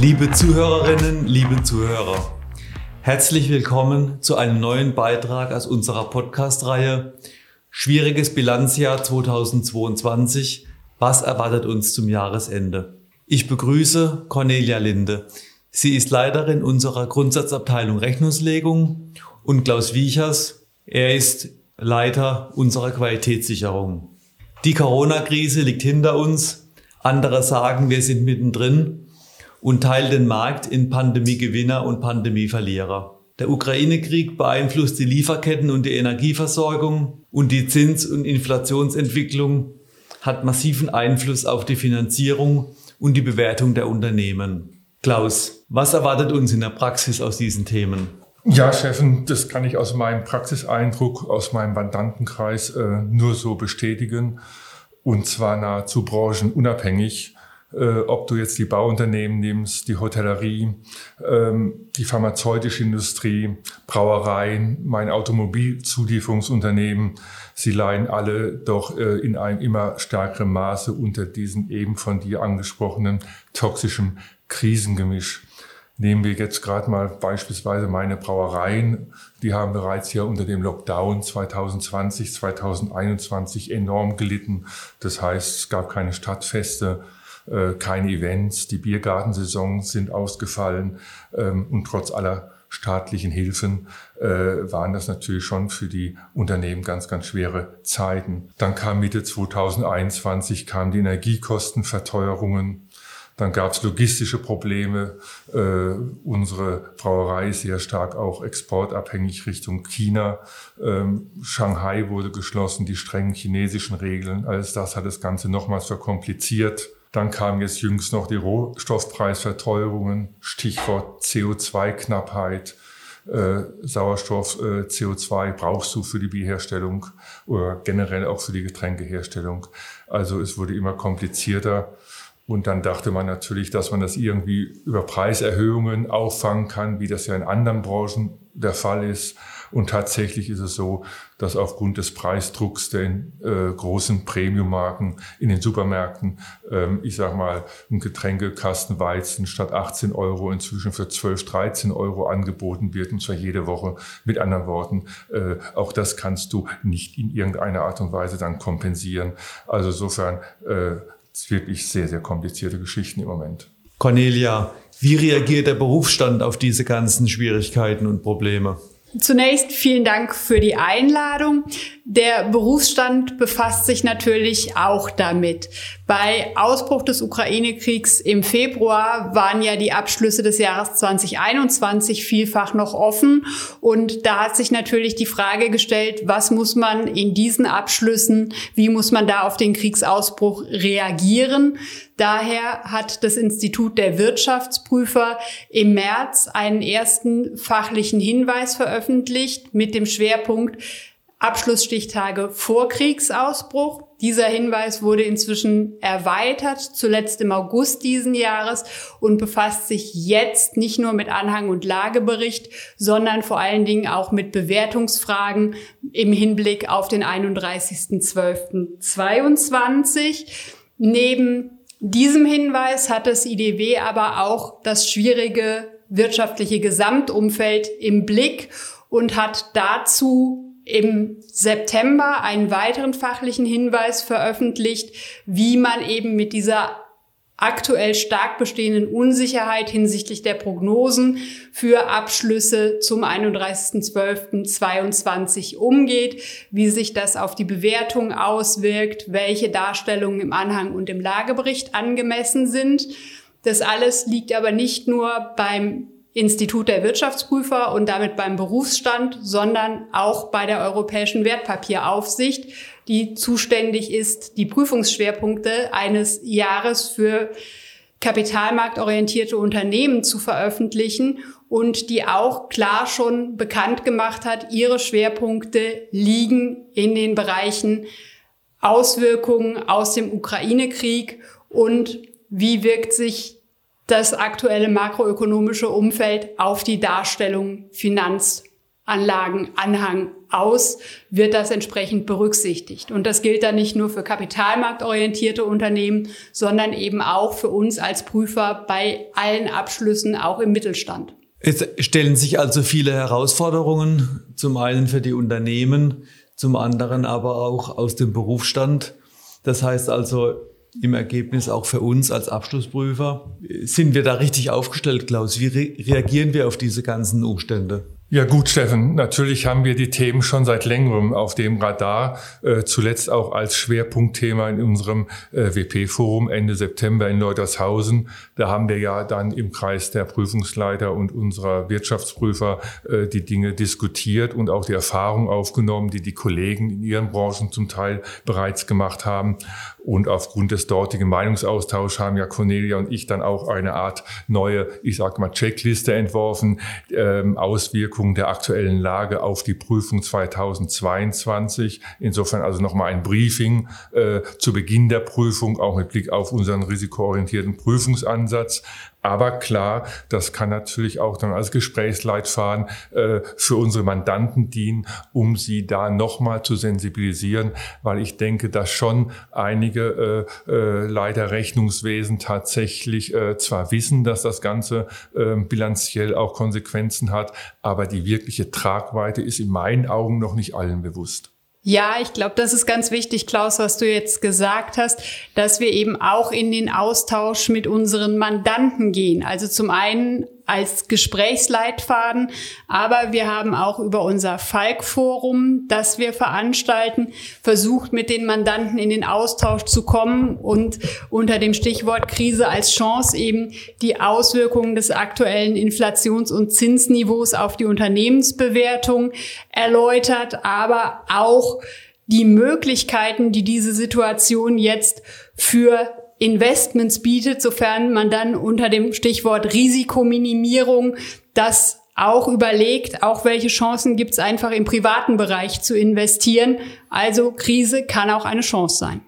Liebe Zuhörerinnen, liebe Zuhörer, herzlich willkommen zu einem neuen Beitrag aus unserer Podcast-Reihe Schwieriges Bilanzjahr 2022. Was erwartet uns zum Jahresende? Ich begrüße Cornelia Linde. Sie ist Leiterin unserer Grundsatzabteilung Rechnungslegung und Klaus Wiechers. Er ist Leiter unserer Qualitätssicherung. Die Corona-Krise liegt hinter uns. Andere sagen, wir sind mittendrin und teilt den Markt in Pandemiegewinner und Pandemieverlierer. Der Ukraine-Krieg beeinflusst die Lieferketten und die Energieversorgung und die Zins- und Inflationsentwicklung hat massiven Einfluss auf die Finanzierung und die Bewertung der Unternehmen. Klaus, was erwartet uns in der Praxis aus diesen Themen? Ja, Steffen, das kann ich aus meinem Praxiseindruck, aus meinem Mandantenkreis äh, nur so bestätigen. Und zwar nahezu branchenunabhängig äh, ob du jetzt die Bauunternehmen nimmst, die Hotellerie, ähm, die pharmazeutische Industrie, Brauereien, mein Automobilzulieferungsunternehmen, sie leiden alle doch äh, in einem immer stärkeren Maße unter diesem eben von dir angesprochenen toxischen Krisengemisch. Nehmen wir jetzt gerade mal beispielsweise meine Brauereien. Die haben bereits ja unter dem Lockdown 2020, 2021 enorm gelitten. Das heißt, es gab keine Stadtfeste, äh, keine Events, die Biergartensaison sind ausgefallen ähm, und trotz aller staatlichen Hilfen äh, waren das natürlich schon für die Unternehmen ganz, ganz schwere Zeiten. Dann kam Mitte 2021 kamen die Energiekostenverteuerungen. Dann gab es logistische Probleme. Äh, unsere Brauerei ist sehr stark auch exportabhängig Richtung China. Ähm, Shanghai wurde geschlossen, die strengen chinesischen Regeln. Alles das hat das Ganze nochmals verkompliziert. Dann kamen jetzt jüngst noch die Rohstoffpreisverteuerungen, Stichwort CO2-Knappheit. Äh, Sauerstoff, äh, CO2 brauchst du für die Bierherstellung oder generell auch für die Getränkeherstellung. Also es wurde immer komplizierter. Und dann dachte man natürlich, dass man das irgendwie über Preiserhöhungen auffangen kann, wie das ja in anderen Branchen der Fall ist. Und tatsächlich ist es so, dass aufgrund des Preisdrucks der äh, großen Premium-Marken in den Supermärkten, ähm, ich sag mal, ein Getränkekasten Weizen statt 18 Euro inzwischen für 12, 13 Euro angeboten wird, und zwar jede Woche. Mit anderen Worten, äh, auch das kannst du nicht in irgendeiner Art und Weise dann kompensieren. Also insofern, äh, es wirklich sehr, sehr komplizierte Geschichten im Moment. Cornelia, wie reagiert der Berufsstand auf diese ganzen Schwierigkeiten und Probleme? Zunächst vielen Dank für die Einladung. Der Berufsstand befasst sich natürlich auch damit. Bei Ausbruch des Ukraine-Kriegs im Februar waren ja die Abschlüsse des Jahres 2021 vielfach noch offen. Und da hat sich natürlich die Frage gestellt, was muss man in diesen Abschlüssen, wie muss man da auf den Kriegsausbruch reagieren? Daher hat das Institut der Wirtschaftsprüfer im März einen ersten fachlichen Hinweis veröffentlicht mit dem Schwerpunkt Abschlussstichtage vor Kriegsausbruch. Dieser Hinweis wurde inzwischen erweitert, zuletzt im August diesen Jahres und befasst sich jetzt nicht nur mit Anhang und Lagebericht, sondern vor allen Dingen auch mit Bewertungsfragen im Hinblick auf den 31.12.22. Neben diesem Hinweis hat das IDW aber auch das schwierige wirtschaftliche Gesamtumfeld im Blick und hat dazu im September einen weiteren fachlichen Hinweis veröffentlicht, wie man eben mit dieser aktuell stark bestehenden Unsicherheit hinsichtlich der Prognosen für Abschlüsse zum 31.12.22 umgeht, wie sich das auf die Bewertung auswirkt, welche Darstellungen im Anhang und im Lagebericht angemessen sind. Das alles liegt aber nicht nur beim Institut der Wirtschaftsprüfer und damit beim Berufsstand, sondern auch bei der Europäischen Wertpapieraufsicht, die zuständig ist, die Prüfungsschwerpunkte eines Jahres für kapitalmarktorientierte Unternehmen zu veröffentlichen und die auch klar schon bekannt gemacht hat, ihre Schwerpunkte liegen in den Bereichen Auswirkungen aus dem Ukraine-Krieg und wie wirkt sich das aktuelle makroökonomische Umfeld auf die Darstellung Finanz- Anlagenanhang aus, wird das entsprechend berücksichtigt. Und das gilt dann nicht nur für kapitalmarktorientierte Unternehmen, sondern eben auch für uns als Prüfer bei allen Abschlüssen, auch im Mittelstand. Es stellen sich also viele Herausforderungen, zum einen für die Unternehmen, zum anderen aber auch aus dem Berufsstand. Das heißt also im Ergebnis auch für uns als Abschlussprüfer. Sind wir da richtig aufgestellt, Klaus? Wie re reagieren wir auf diese ganzen Umstände? Ja gut, Steffen, natürlich haben wir die Themen schon seit längerem auf dem Radar, äh, zuletzt auch als Schwerpunktthema in unserem äh, WP-Forum Ende September in Leutershausen. Da haben wir ja dann im Kreis der Prüfungsleiter und unserer Wirtschaftsprüfer äh, die Dinge diskutiert und auch die Erfahrung aufgenommen, die die Kollegen in ihren Branchen zum Teil bereits gemacht haben. Und aufgrund des dortigen Meinungsaustauschs haben ja Cornelia und ich dann auch eine Art neue, ich sag mal, Checkliste entworfen, ähm, Auswirkungen Auswirkungen der aktuellen Lage auf die Prüfung 2022. Insofern also nochmal ein Briefing äh, zu Beginn der Prüfung, auch mit Blick auf unseren risikoorientierten Prüfungsansatz. Aber klar, das kann natürlich auch dann als Gesprächsleitfaden äh, für unsere Mandanten dienen, um sie da nochmal zu sensibilisieren, weil ich denke, dass schon einige äh, äh, Leiter Rechnungswesen tatsächlich äh, zwar wissen, dass das Ganze äh, bilanziell auch Konsequenzen hat, aber die wirkliche Tragweite ist in meinen Augen noch nicht allen bewusst. Ja, ich glaube, das ist ganz wichtig, Klaus, was du jetzt gesagt hast, dass wir eben auch in den Austausch mit unseren Mandanten gehen. Also zum einen als Gesprächsleitfaden, aber wir haben auch über unser Falk-Forum, das wir veranstalten, versucht, mit den Mandanten in den Austausch zu kommen und unter dem Stichwort Krise als Chance eben die Auswirkungen des aktuellen Inflations- und Zinsniveaus auf die Unternehmensbewertung erläutert, aber auch die Möglichkeiten, die diese Situation jetzt für Investments bietet, sofern man dann unter dem Stichwort Risikominimierung das auch überlegt, auch welche Chancen gibt es einfach im privaten Bereich zu investieren. Also Krise kann auch eine Chance sein.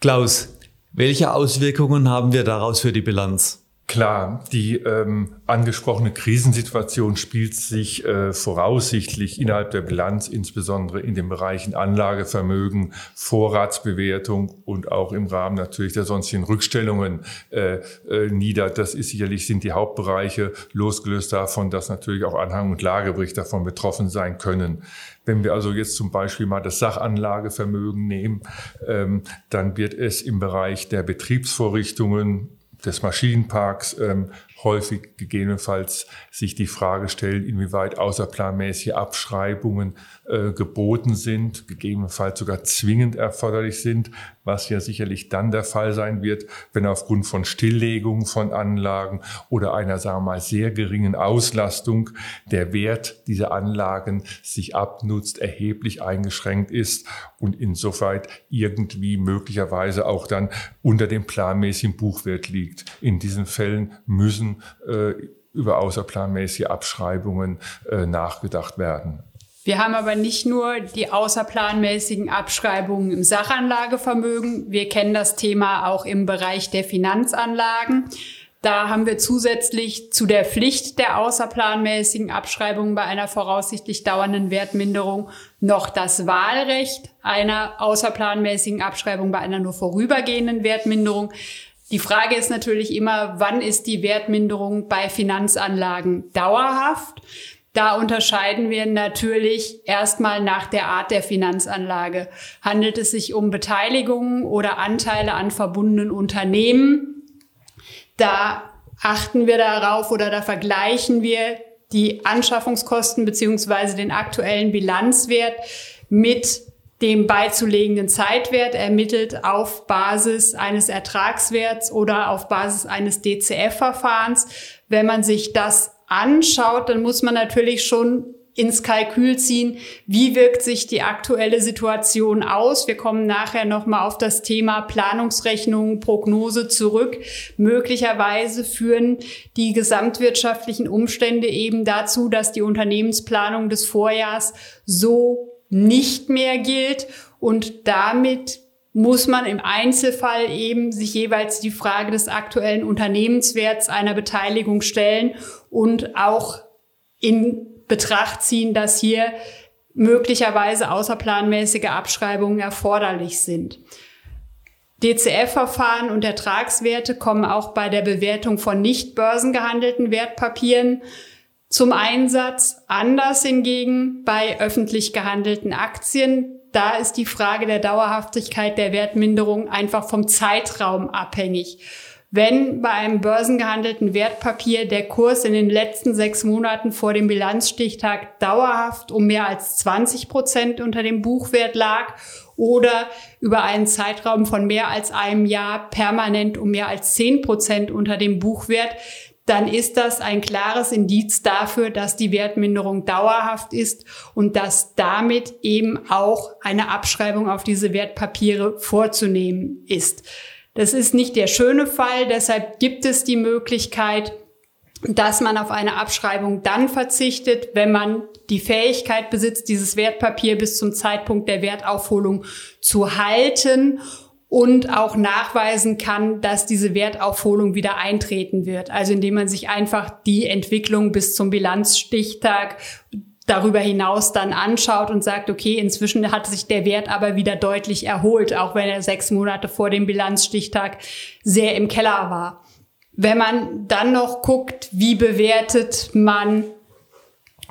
Klaus, welche Auswirkungen haben wir daraus für die Bilanz? Klar, die ähm, angesprochene Krisensituation spielt sich äh, voraussichtlich innerhalb der Bilanz, insbesondere in den Bereichen Anlagevermögen, Vorratsbewertung und auch im Rahmen natürlich der sonstigen Rückstellungen äh, äh, nieder. Das ist sicherlich sind die Hauptbereiche, losgelöst davon, dass natürlich auch Anhang und Lagebericht davon betroffen sein können. Wenn wir also jetzt zum Beispiel mal das Sachanlagevermögen nehmen, ähm, dann wird es im Bereich der Betriebsvorrichtungen des Maschinenparks ähm, häufig gegebenenfalls sich die Frage stellen, inwieweit außerplanmäßige Abschreibungen äh, geboten sind, gegebenenfalls sogar zwingend erforderlich sind, was ja sicherlich dann der Fall sein wird, wenn aufgrund von Stilllegung von Anlagen oder einer, sagen wir mal, sehr geringen Auslastung der Wert dieser Anlagen sich abnutzt, erheblich eingeschränkt ist und insoweit irgendwie möglicherweise auch dann unter dem planmäßigen Buchwert liegt. In diesen Fällen müssen müssen äh, über außerplanmäßige Abschreibungen äh, nachgedacht werden. Wir haben aber nicht nur die außerplanmäßigen Abschreibungen im Sachanlagevermögen. Wir kennen das Thema auch im Bereich der Finanzanlagen. Da haben wir zusätzlich zu der Pflicht der außerplanmäßigen Abschreibungen bei einer voraussichtlich dauernden Wertminderung noch das Wahlrecht einer außerplanmäßigen Abschreibung bei einer nur vorübergehenden Wertminderung. Die Frage ist natürlich immer, wann ist die Wertminderung bei Finanzanlagen dauerhaft? Da unterscheiden wir natürlich erstmal nach der Art der Finanzanlage. Handelt es sich um Beteiligungen oder Anteile an verbundenen Unternehmen? Da achten wir darauf oder da vergleichen wir die Anschaffungskosten beziehungsweise den aktuellen Bilanzwert mit dem beizulegenden Zeitwert ermittelt auf Basis eines Ertragswerts oder auf Basis eines DCF-Verfahrens. Wenn man sich das anschaut, dann muss man natürlich schon ins Kalkül ziehen, wie wirkt sich die aktuelle Situation aus. Wir kommen nachher nochmal auf das Thema Planungsrechnung, Prognose zurück. Möglicherweise führen die gesamtwirtschaftlichen Umstände eben dazu, dass die Unternehmensplanung des Vorjahrs so nicht mehr gilt und damit muss man im Einzelfall eben sich jeweils die Frage des aktuellen Unternehmenswerts einer Beteiligung stellen und auch in Betracht ziehen, dass hier möglicherweise außerplanmäßige Abschreibungen erforderlich sind. DCF-Verfahren und Ertragswerte kommen auch bei der Bewertung von nicht börsengehandelten Wertpapieren zum Einsatz. Anders hingegen bei öffentlich gehandelten Aktien. Da ist die Frage der Dauerhaftigkeit der Wertminderung einfach vom Zeitraum abhängig. Wenn bei einem börsengehandelten Wertpapier der Kurs in den letzten sechs Monaten vor dem Bilanzstichtag dauerhaft um mehr als 20 Prozent unter dem Buchwert lag oder über einen Zeitraum von mehr als einem Jahr permanent um mehr als 10 Prozent unter dem Buchwert, dann ist das ein klares Indiz dafür, dass die Wertminderung dauerhaft ist und dass damit eben auch eine Abschreibung auf diese Wertpapiere vorzunehmen ist. Das ist nicht der schöne Fall, deshalb gibt es die Möglichkeit, dass man auf eine Abschreibung dann verzichtet, wenn man die Fähigkeit besitzt, dieses Wertpapier bis zum Zeitpunkt der Wertaufholung zu halten und auch nachweisen kann, dass diese Wertaufholung wieder eintreten wird. Also indem man sich einfach die Entwicklung bis zum Bilanzstichtag darüber hinaus dann anschaut und sagt, okay, inzwischen hat sich der Wert aber wieder deutlich erholt, auch wenn er sechs Monate vor dem Bilanzstichtag sehr im Keller war. Wenn man dann noch guckt, wie bewertet man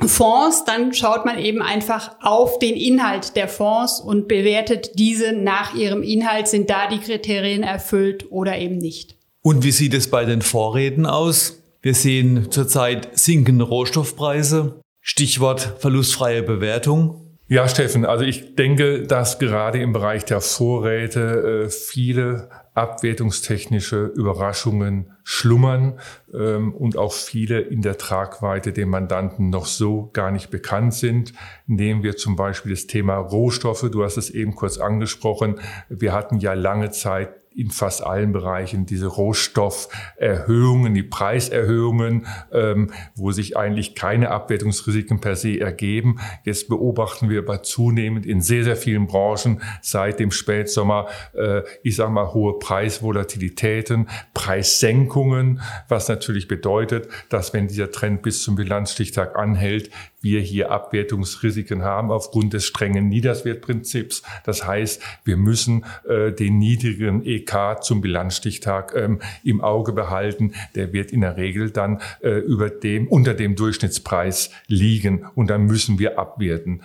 Fonds, dann schaut man eben einfach auf den Inhalt der Fonds und bewertet diese nach ihrem Inhalt. Sind da die Kriterien erfüllt oder eben nicht? Und wie sieht es bei den Vorräten aus? Wir sehen zurzeit sinkende Rohstoffpreise. Stichwort verlustfreie Bewertung. Ja, Steffen, also ich denke, dass gerade im Bereich der Vorräte äh, viele abwertungstechnische Überraschungen schlummern ähm, und auch viele in der Tragweite dem Mandanten noch so gar nicht bekannt sind. Nehmen wir zum Beispiel das Thema Rohstoffe. Du hast es eben kurz angesprochen. Wir hatten ja lange Zeit in fast allen Bereichen diese Rohstofferhöhungen, die Preiserhöhungen, ähm, wo sich eigentlich keine Abwertungsrisiken per se ergeben. Jetzt beobachten wir aber zunehmend in sehr, sehr vielen Branchen seit dem Spätsommer, äh, ich sage mal, hohe Preisvolatilitäten, Preissenkungen, was natürlich bedeutet, dass wenn dieser Trend bis zum Bilanzstichtag anhält, wir hier Abwertungsrisiken haben aufgrund des strengen Niederswertprinzips. Das heißt, wir müssen äh, den niedrigen EK zum Bilanzstichtag ähm, im Auge behalten. Der wird in der Regel dann äh, über dem, unter dem Durchschnittspreis liegen und dann müssen wir abwerten.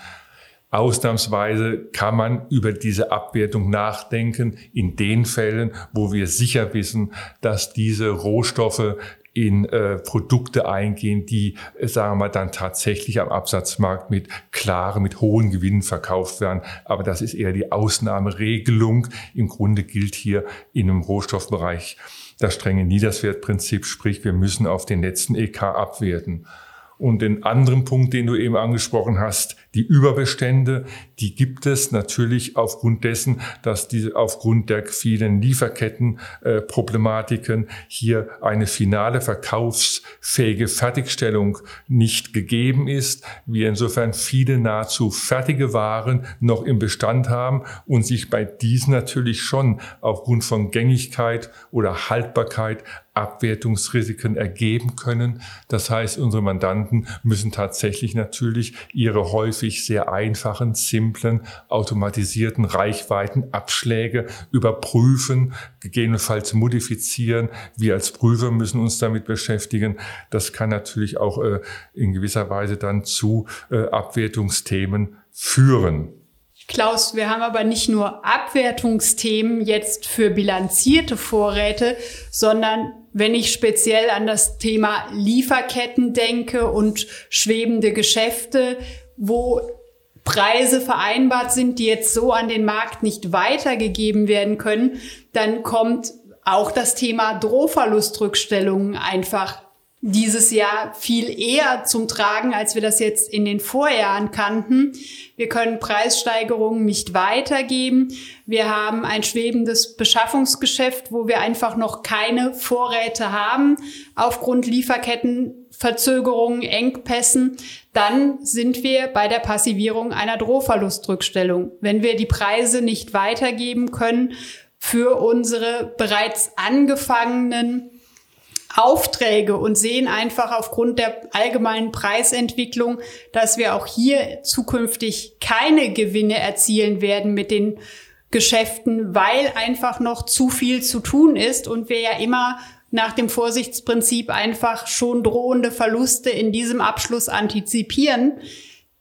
Ausnahmsweise kann man über diese Abwertung nachdenken in den Fällen, wo wir sicher wissen, dass diese Rohstoffe in äh, Produkte eingehen, die, äh, sagen wir dann tatsächlich am Absatzmarkt mit klaren, mit hohen Gewinnen verkauft werden. Aber das ist eher die Ausnahmeregelung. Im Grunde gilt hier in einem Rohstoffbereich das strenge Niederswertprinzip, sprich, wir müssen auf den letzten EK abwerten. Und den anderen Punkt, den du eben angesprochen hast, die Überbestände, die gibt es natürlich aufgrund dessen, dass diese aufgrund der vielen Lieferkettenproblematiken äh, hier eine finale verkaufsfähige Fertigstellung nicht gegeben ist. Wir insofern viele nahezu fertige Waren noch im Bestand haben und sich bei diesen natürlich schon aufgrund von Gängigkeit oder Haltbarkeit Abwertungsrisiken ergeben können. Das heißt, unsere Mandanten müssen tatsächlich natürlich ihre häufig sehr einfachen, simplen, automatisierten Reichweitenabschläge überprüfen, gegebenenfalls modifizieren. Wir als Prüfer müssen uns damit beschäftigen. Das kann natürlich auch äh, in gewisser Weise dann zu äh, Abwertungsthemen führen. Klaus, wir haben aber nicht nur Abwertungsthemen jetzt für bilanzierte Vorräte, sondern wenn ich speziell an das Thema Lieferketten denke und schwebende Geschäfte, wo Preise vereinbart sind, die jetzt so an den Markt nicht weitergegeben werden können, dann kommt auch das Thema Drohverlustrückstellungen einfach dieses Jahr viel eher zum Tragen, als wir das jetzt in den Vorjahren kannten. Wir können Preissteigerungen nicht weitergeben. Wir haben ein schwebendes Beschaffungsgeschäft, wo wir einfach noch keine Vorräte haben aufgrund Lieferkettenverzögerungen, Engpässen. Dann sind wir bei der Passivierung einer Drohverlustrückstellung. Wenn wir die Preise nicht weitergeben können für unsere bereits angefangenen Aufträge und sehen einfach aufgrund der allgemeinen Preisentwicklung, dass wir auch hier zukünftig keine Gewinne erzielen werden mit den Geschäften, weil einfach noch zu viel zu tun ist und wir ja immer nach dem Vorsichtsprinzip einfach schon drohende Verluste in diesem Abschluss antizipieren,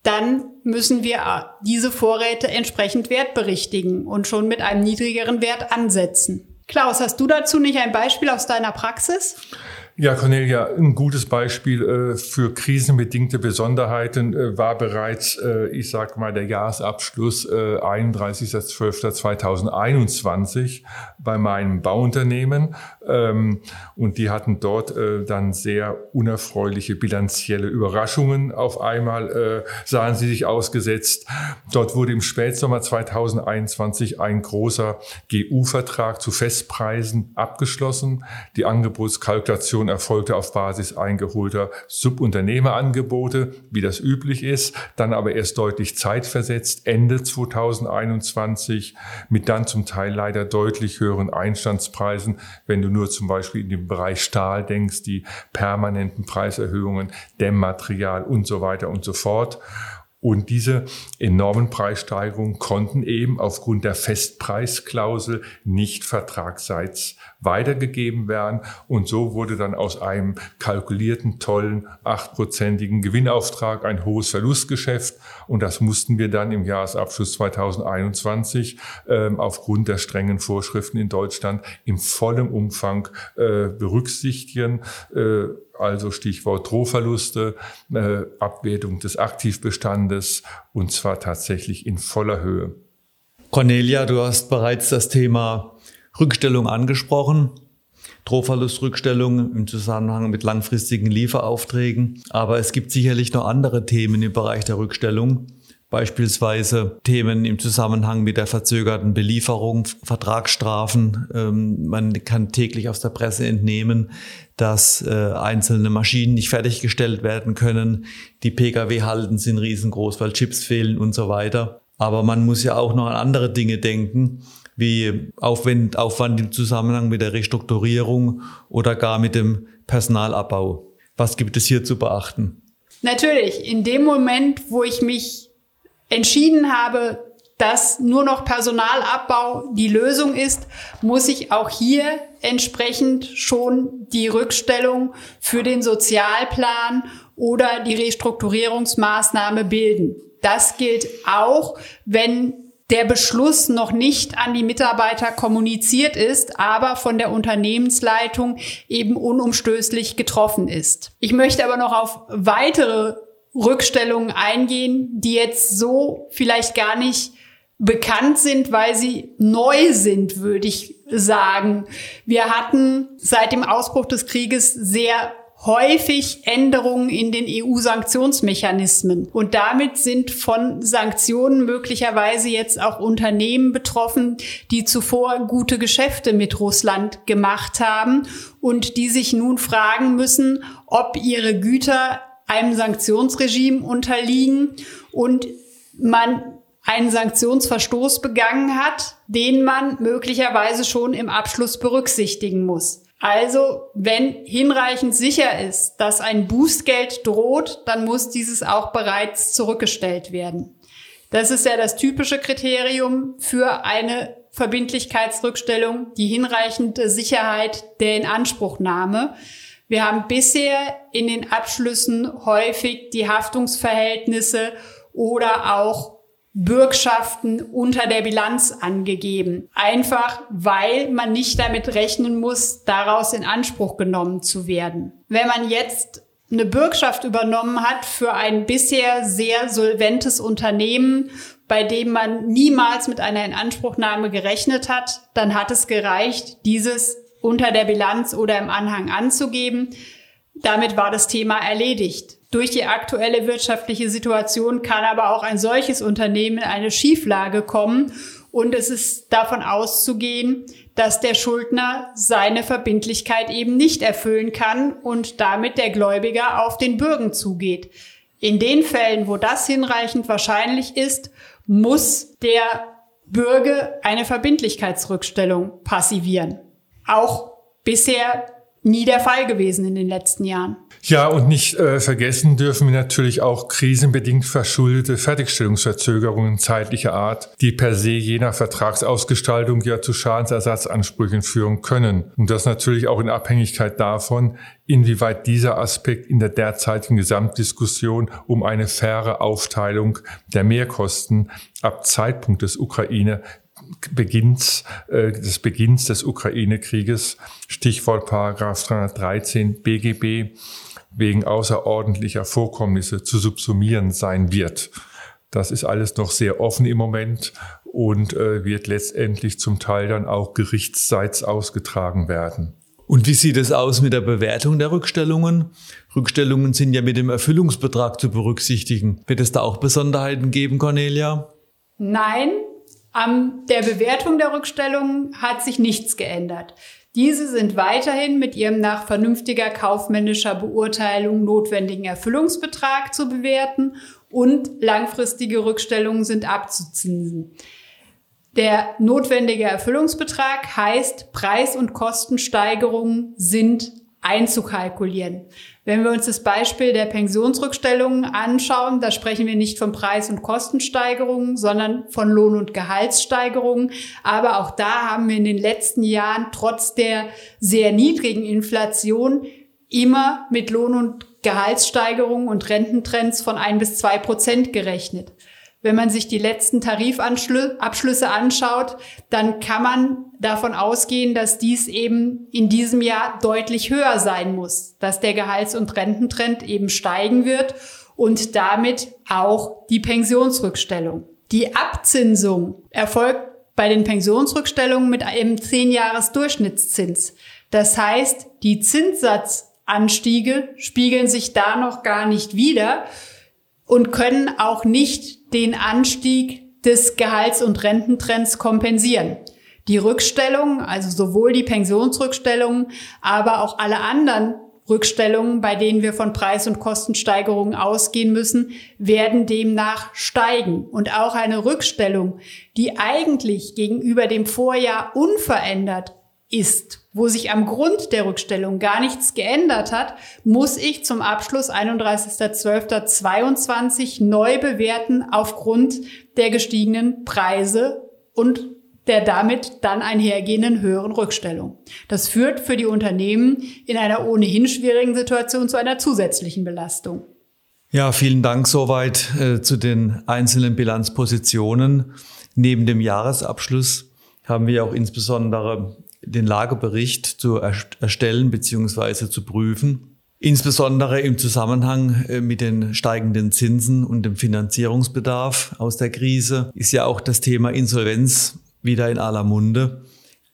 dann müssen wir diese Vorräte entsprechend wertberichtigen und schon mit einem niedrigeren Wert ansetzen. Klaus, hast du dazu nicht ein Beispiel aus deiner Praxis? Ja, Cornelia, ein gutes Beispiel äh, für krisenbedingte Besonderheiten äh, war bereits, äh, ich sag mal, der Jahresabschluss äh, 31.12.2021 bei meinem Bauunternehmen. Ähm, und die hatten dort dann sehr unerfreuliche bilanzielle Überraschungen. Auf einmal sahen sie sich ausgesetzt. Dort wurde im Spätsommer 2021 ein großer GU-Vertrag zu Festpreisen abgeschlossen. Die Angebotskalkulation erfolgte auf Basis eingeholter Subunternehmerangebote, wie das üblich ist, dann aber erst deutlich zeitversetzt, Ende 2021, mit dann zum Teil leider deutlich höheren Einstandspreisen, wenn du nur zum Beispiel in den Bereich Stahl denkst, die permanenten Preiserhöhungen, Dämmmaterial und so weiter und so fort. Und diese enormen Preissteigerungen konnten eben aufgrund der Festpreisklausel nicht vertragsseits weitergegeben werden. Und so wurde dann aus einem kalkulierten, tollen, achtprozentigen Gewinnauftrag ein hohes Verlustgeschäft. Und das mussten wir dann im Jahresabschluss 2021 äh, aufgrund der strengen Vorschriften in Deutschland im vollen Umfang äh, berücksichtigen. Äh, also Stichwort Drohverluste, äh, Abwertung des Aktivbestandes und zwar tatsächlich in voller Höhe. Cornelia, du hast bereits das Thema Rückstellung angesprochen. Drohverlustrückstellung im Zusammenhang mit langfristigen Lieferaufträgen. Aber es gibt sicherlich noch andere Themen im Bereich der Rückstellung. Beispielsweise Themen im Zusammenhang mit der verzögerten Belieferung, Vertragsstrafen. Ähm, man kann täglich aus der Presse entnehmen, dass äh, einzelne Maschinen nicht fertiggestellt werden können. Die Pkw-Halden sind riesengroß, weil Chips fehlen und so weiter. Aber man muss ja auch noch an andere Dinge denken, wie Aufwand, Aufwand im Zusammenhang mit der Restrukturierung oder gar mit dem Personalabbau. Was gibt es hier zu beachten? Natürlich, in dem Moment, wo ich mich entschieden habe, dass nur noch Personalabbau die Lösung ist, muss ich auch hier entsprechend schon die Rückstellung für den Sozialplan oder die Restrukturierungsmaßnahme bilden. Das gilt auch, wenn der Beschluss noch nicht an die Mitarbeiter kommuniziert ist, aber von der Unternehmensleitung eben unumstößlich getroffen ist. Ich möchte aber noch auf weitere Rückstellungen eingehen, die jetzt so vielleicht gar nicht bekannt sind, weil sie neu sind, würde ich sagen. Wir hatten seit dem Ausbruch des Krieges sehr häufig Änderungen in den EU-Sanktionsmechanismen. Und damit sind von Sanktionen möglicherweise jetzt auch Unternehmen betroffen, die zuvor gute Geschäfte mit Russland gemacht haben und die sich nun fragen müssen, ob ihre Güter einem Sanktionsregime unterliegen und man einen Sanktionsverstoß begangen hat, den man möglicherweise schon im Abschluss berücksichtigen muss. Also, wenn hinreichend sicher ist, dass ein Boostgeld droht, dann muss dieses auch bereits zurückgestellt werden. Das ist ja das typische Kriterium für eine Verbindlichkeitsrückstellung, die hinreichende Sicherheit der Inanspruchnahme. Wir haben bisher in den Abschlüssen häufig die Haftungsverhältnisse oder auch Bürgschaften unter der Bilanz angegeben. Einfach weil man nicht damit rechnen muss, daraus in Anspruch genommen zu werden. Wenn man jetzt eine Bürgschaft übernommen hat für ein bisher sehr solventes Unternehmen, bei dem man niemals mit einer Inanspruchnahme gerechnet hat, dann hat es gereicht, dieses unter der Bilanz oder im Anhang anzugeben. Damit war das Thema erledigt. Durch die aktuelle wirtschaftliche Situation kann aber auch ein solches Unternehmen in eine Schieflage kommen und es ist davon auszugehen, dass der Schuldner seine Verbindlichkeit eben nicht erfüllen kann und damit der Gläubiger auf den Bürgen zugeht. In den Fällen, wo das hinreichend wahrscheinlich ist, muss der Bürger eine Verbindlichkeitsrückstellung passivieren. Auch bisher nie der Fall gewesen in den letzten Jahren. Ja, und nicht äh, vergessen dürfen wir natürlich auch krisenbedingt verschuldete Fertigstellungsverzögerungen zeitlicher Art, die per se jener Vertragsausgestaltung ja zu Schadensersatzansprüchen führen können. Und das natürlich auch in Abhängigkeit davon, inwieweit dieser Aspekt in der derzeitigen Gesamtdiskussion um eine faire Aufteilung der Mehrkosten ab Zeitpunkt des Ukraine Beginns, äh, des Beginns des Ukraine-Krieges, Stichwort Paragraph 313 BGB, wegen außerordentlicher Vorkommnisse zu subsumieren sein wird. Das ist alles noch sehr offen im Moment und äh, wird letztendlich zum Teil dann auch gerichtsseits ausgetragen werden. Und wie sieht es aus mit der Bewertung der Rückstellungen? Rückstellungen sind ja mit dem Erfüllungsbetrag zu berücksichtigen. Wird es da auch Besonderheiten geben, Cornelia? Nein, an der Bewertung der Rückstellungen hat sich nichts geändert. Diese sind weiterhin mit ihrem nach vernünftiger kaufmännischer Beurteilung notwendigen Erfüllungsbetrag zu bewerten und langfristige Rückstellungen sind abzuzinsen. Der notwendige Erfüllungsbetrag heißt, Preis- und Kostensteigerungen sind einzukalkulieren. Wenn wir uns das Beispiel der Pensionsrückstellungen anschauen, da sprechen wir nicht von Preis- und Kostensteigerungen, sondern von Lohn- und Gehaltssteigerungen. Aber auch da haben wir in den letzten Jahren trotz der sehr niedrigen Inflation immer mit Lohn- und Gehaltssteigerungen und Rententrends von ein bis zwei Prozent gerechnet. Wenn man sich die letzten Tarifabschlüsse anschaut, dann kann man davon ausgehen, dass dies eben in diesem Jahr deutlich höher sein muss, dass der Gehalts- und Rententrend eben steigen wird und damit auch die Pensionsrückstellung. Die Abzinsung erfolgt bei den Pensionsrückstellungen mit einem 10-Jahres-Durchschnittszins. Das heißt, die Zinssatzanstiege spiegeln sich da noch gar nicht wieder und können auch nicht den Anstieg des Gehalts- und Rententrends kompensieren. Die Rückstellungen, also sowohl die Pensionsrückstellungen, aber auch alle anderen Rückstellungen, bei denen wir von Preis- und Kostensteigerungen ausgehen müssen, werden demnach steigen. Und auch eine Rückstellung, die eigentlich gegenüber dem Vorjahr unverändert ist, wo sich am Grund der Rückstellung gar nichts geändert hat, muss ich zum Abschluss 31.12.22 neu bewerten aufgrund der gestiegenen Preise und der damit dann einhergehenden höheren Rückstellung. Das führt für die Unternehmen in einer ohnehin schwierigen Situation zu einer zusätzlichen Belastung. Ja, vielen Dank soweit äh, zu den einzelnen Bilanzpositionen. Neben dem Jahresabschluss haben wir auch insbesondere den Lagebericht zu erstellen bzw. zu prüfen. Insbesondere im Zusammenhang äh, mit den steigenden Zinsen und dem Finanzierungsbedarf aus der Krise ist ja auch das Thema Insolvenz wieder in aller Munde.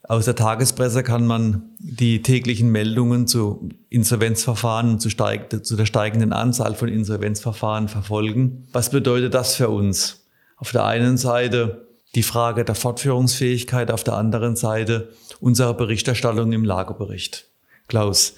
Aus der Tagespresse kann man die täglichen Meldungen zu Insolvenzverfahren und zu, steig zu der steigenden Anzahl von Insolvenzverfahren verfolgen. Was bedeutet das für uns? Auf der einen Seite die Frage der Fortführungsfähigkeit, auf der anderen Seite unsere Berichterstattung im Lagerbericht. Klaus.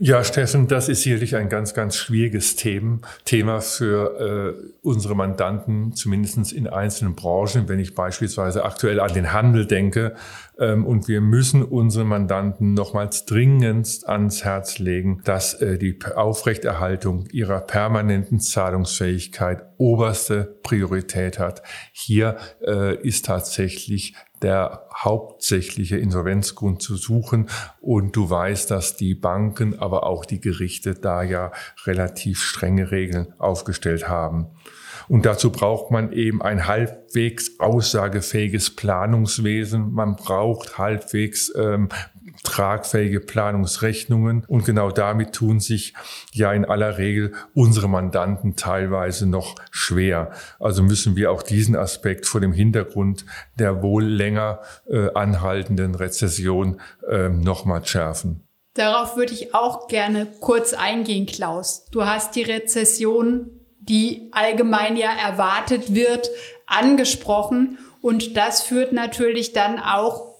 Ja, Steffen, das ist sicherlich ein ganz, ganz schwieriges Thema, für äh, unsere Mandanten, zumindest in einzelnen Branchen. Wenn ich beispielsweise aktuell an den Handel denke, ähm, und wir müssen unseren Mandanten nochmals dringendst ans Herz legen, dass äh, die Aufrechterhaltung ihrer permanenten Zahlungsfähigkeit oberste Priorität hat. Hier äh, ist tatsächlich der hauptsächliche Insolvenzgrund zu suchen. Und du weißt, dass die Banken, aber auch die Gerichte da ja relativ strenge Regeln aufgestellt haben. Und dazu braucht man eben ein halbwegs aussagefähiges Planungswesen. Man braucht halbwegs ähm, tragfähige Planungsrechnungen. Und genau damit tun sich ja in aller Regel unsere Mandanten teilweise noch schwer. Also müssen wir auch diesen Aspekt vor dem Hintergrund der wohl länger äh, anhaltenden Rezession äh, nochmal schärfen. Darauf würde ich auch gerne kurz eingehen, Klaus. Du hast die Rezession, die allgemein ja erwartet wird, angesprochen. Und das führt natürlich dann auch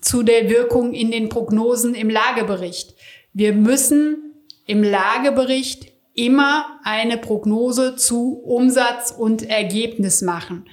zu der Wirkung in den Prognosen im Lagebericht. Wir müssen im Lagebericht immer eine Prognose zu Umsatz und Ergebnis machen.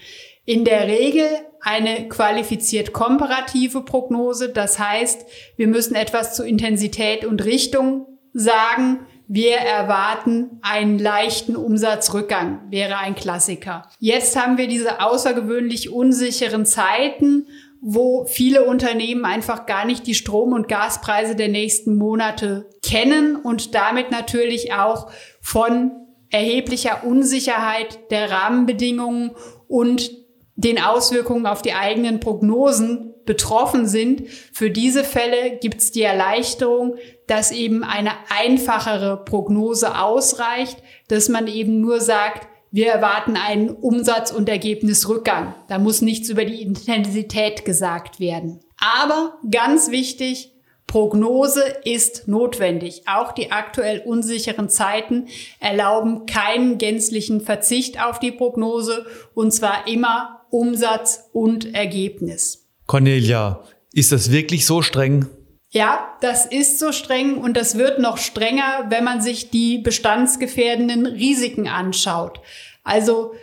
In der Regel eine qualifiziert komparative Prognose. Das heißt, wir müssen etwas zu Intensität und Richtung sagen. Wir erwarten einen leichten Umsatzrückgang, wäre ein Klassiker. Jetzt haben wir diese außergewöhnlich unsicheren Zeiten, wo viele Unternehmen einfach gar nicht die Strom- und Gaspreise der nächsten Monate kennen und damit natürlich auch von erheblicher Unsicherheit der Rahmenbedingungen und den Auswirkungen auf die eigenen Prognosen betroffen sind. Für diese Fälle gibt es die Erleichterung, dass eben eine einfachere Prognose ausreicht, dass man eben nur sagt, wir erwarten einen Umsatz- und Ergebnisrückgang. Da muss nichts über die Intensität gesagt werden. Aber ganz wichtig, Prognose ist notwendig. Auch die aktuell unsicheren Zeiten erlauben keinen gänzlichen Verzicht auf die Prognose und zwar immer Umsatz und Ergebnis. Cornelia, ist das wirklich so streng? Ja, das ist so streng und das wird noch strenger, wenn man sich die bestandsgefährdenden Risiken anschaut. Also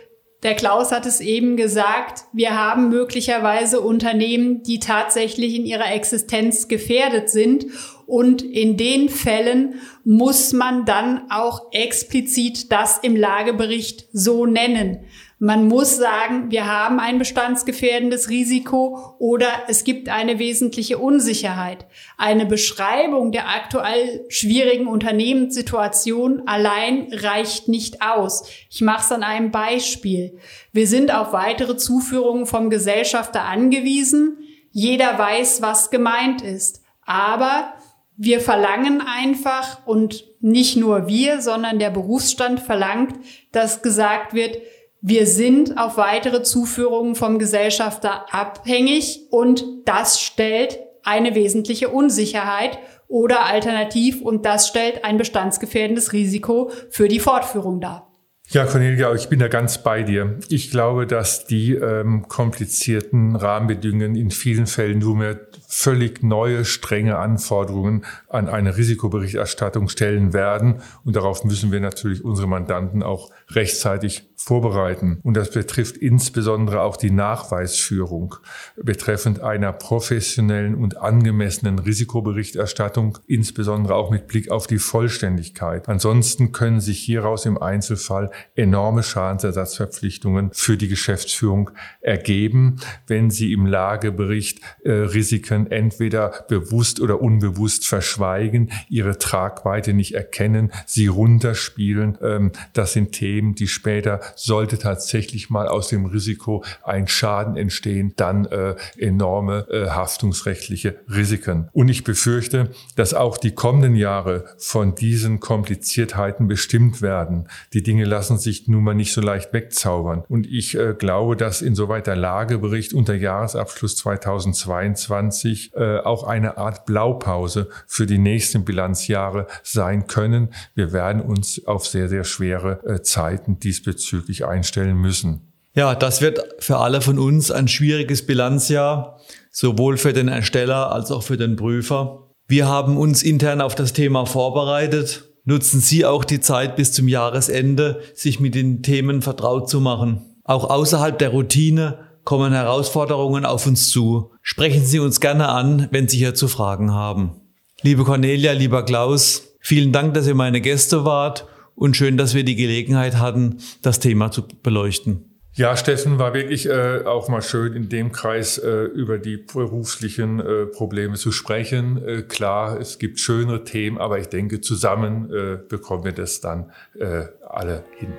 der Klaus hat es eben gesagt, wir haben möglicherweise Unternehmen, die tatsächlich in ihrer Existenz gefährdet sind. Und in den Fällen muss man dann auch explizit das im Lagebericht so nennen. Man muss sagen, wir haben ein bestandsgefährdendes Risiko oder es gibt eine wesentliche Unsicherheit. Eine Beschreibung der aktuell schwierigen Unternehmenssituation allein reicht nicht aus. Ich mache es an einem Beispiel. Wir sind auf weitere Zuführungen vom Gesellschafter angewiesen. Jeder weiß, was gemeint ist. Aber wir verlangen einfach und nicht nur wir, sondern der Berufsstand verlangt, dass gesagt wird, wir sind auf weitere Zuführungen vom Gesellschafter abhängig und das stellt eine wesentliche Unsicherheit oder alternativ und das stellt ein bestandsgefährdendes Risiko für die Fortführung dar. Ja, Cornelia, ich bin da ganz bei dir. Ich glaube, dass die ähm, komplizierten Rahmenbedingungen in vielen Fällen nur mehr völlig neue, strenge Anforderungen an eine Risikoberichterstattung stellen werden. Und darauf müssen wir natürlich unsere Mandanten auch rechtzeitig vorbereiten. Und das betrifft insbesondere auch die Nachweisführung betreffend einer professionellen und angemessenen Risikoberichterstattung, insbesondere auch mit Blick auf die Vollständigkeit. Ansonsten können sich hieraus im Einzelfall enorme Schadensersatzverpflichtungen für die Geschäftsführung ergeben, wenn sie im Lagebericht äh, Risiken entweder bewusst oder unbewusst verschweigen, ihre Tragweite nicht erkennen, sie runterspielen. Ähm, das sind Themen, die später sollte tatsächlich mal aus dem Risiko ein Schaden entstehen, dann äh, enorme äh, haftungsrechtliche Risiken. Und ich befürchte, dass auch die kommenden Jahre von diesen Kompliziertheiten bestimmt werden. Die Dinge lassen sich nun mal nicht so leicht wegzaubern. Und ich äh, glaube, dass insoweit der Lagebericht unter Jahresabschluss 2022 äh, auch eine Art Blaupause für die nächsten Bilanzjahre sein können. Wir werden uns auf sehr, sehr schwere äh, Zeiten diesbezüglich diesbezüglich einstellen müssen. Ja, das wird für alle von uns ein schwieriges Bilanzjahr, sowohl für den Ersteller als auch für den Prüfer. Wir haben uns intern auf das Thema vorbereitet. Nutzen Sie auch die Zeit bis zum Jahresende, sich mit den Themen vertraut zu machen. Auch außerhalb der Routine kommen Herausforderungen auf uns zu. Sprechen Sie uns gerne an, wenn Sie hierzu Fragen haben. Liebe Cornelia, lieber Klaus, vielen Dank, dass ihr meine Gäste wart und schön, dass wir die Gelegenheit hatten, das Thema zu beleuchten. Ja, Steffen, war wirklich äh, auch mal schön, in dem Kreis äh, über die beruflichen äh, Probleme zu sprechen. Äh, klar, es gibt schönere Themen, aber ich denke, zusammen äh, bekommen wir das dann äh, alle hin.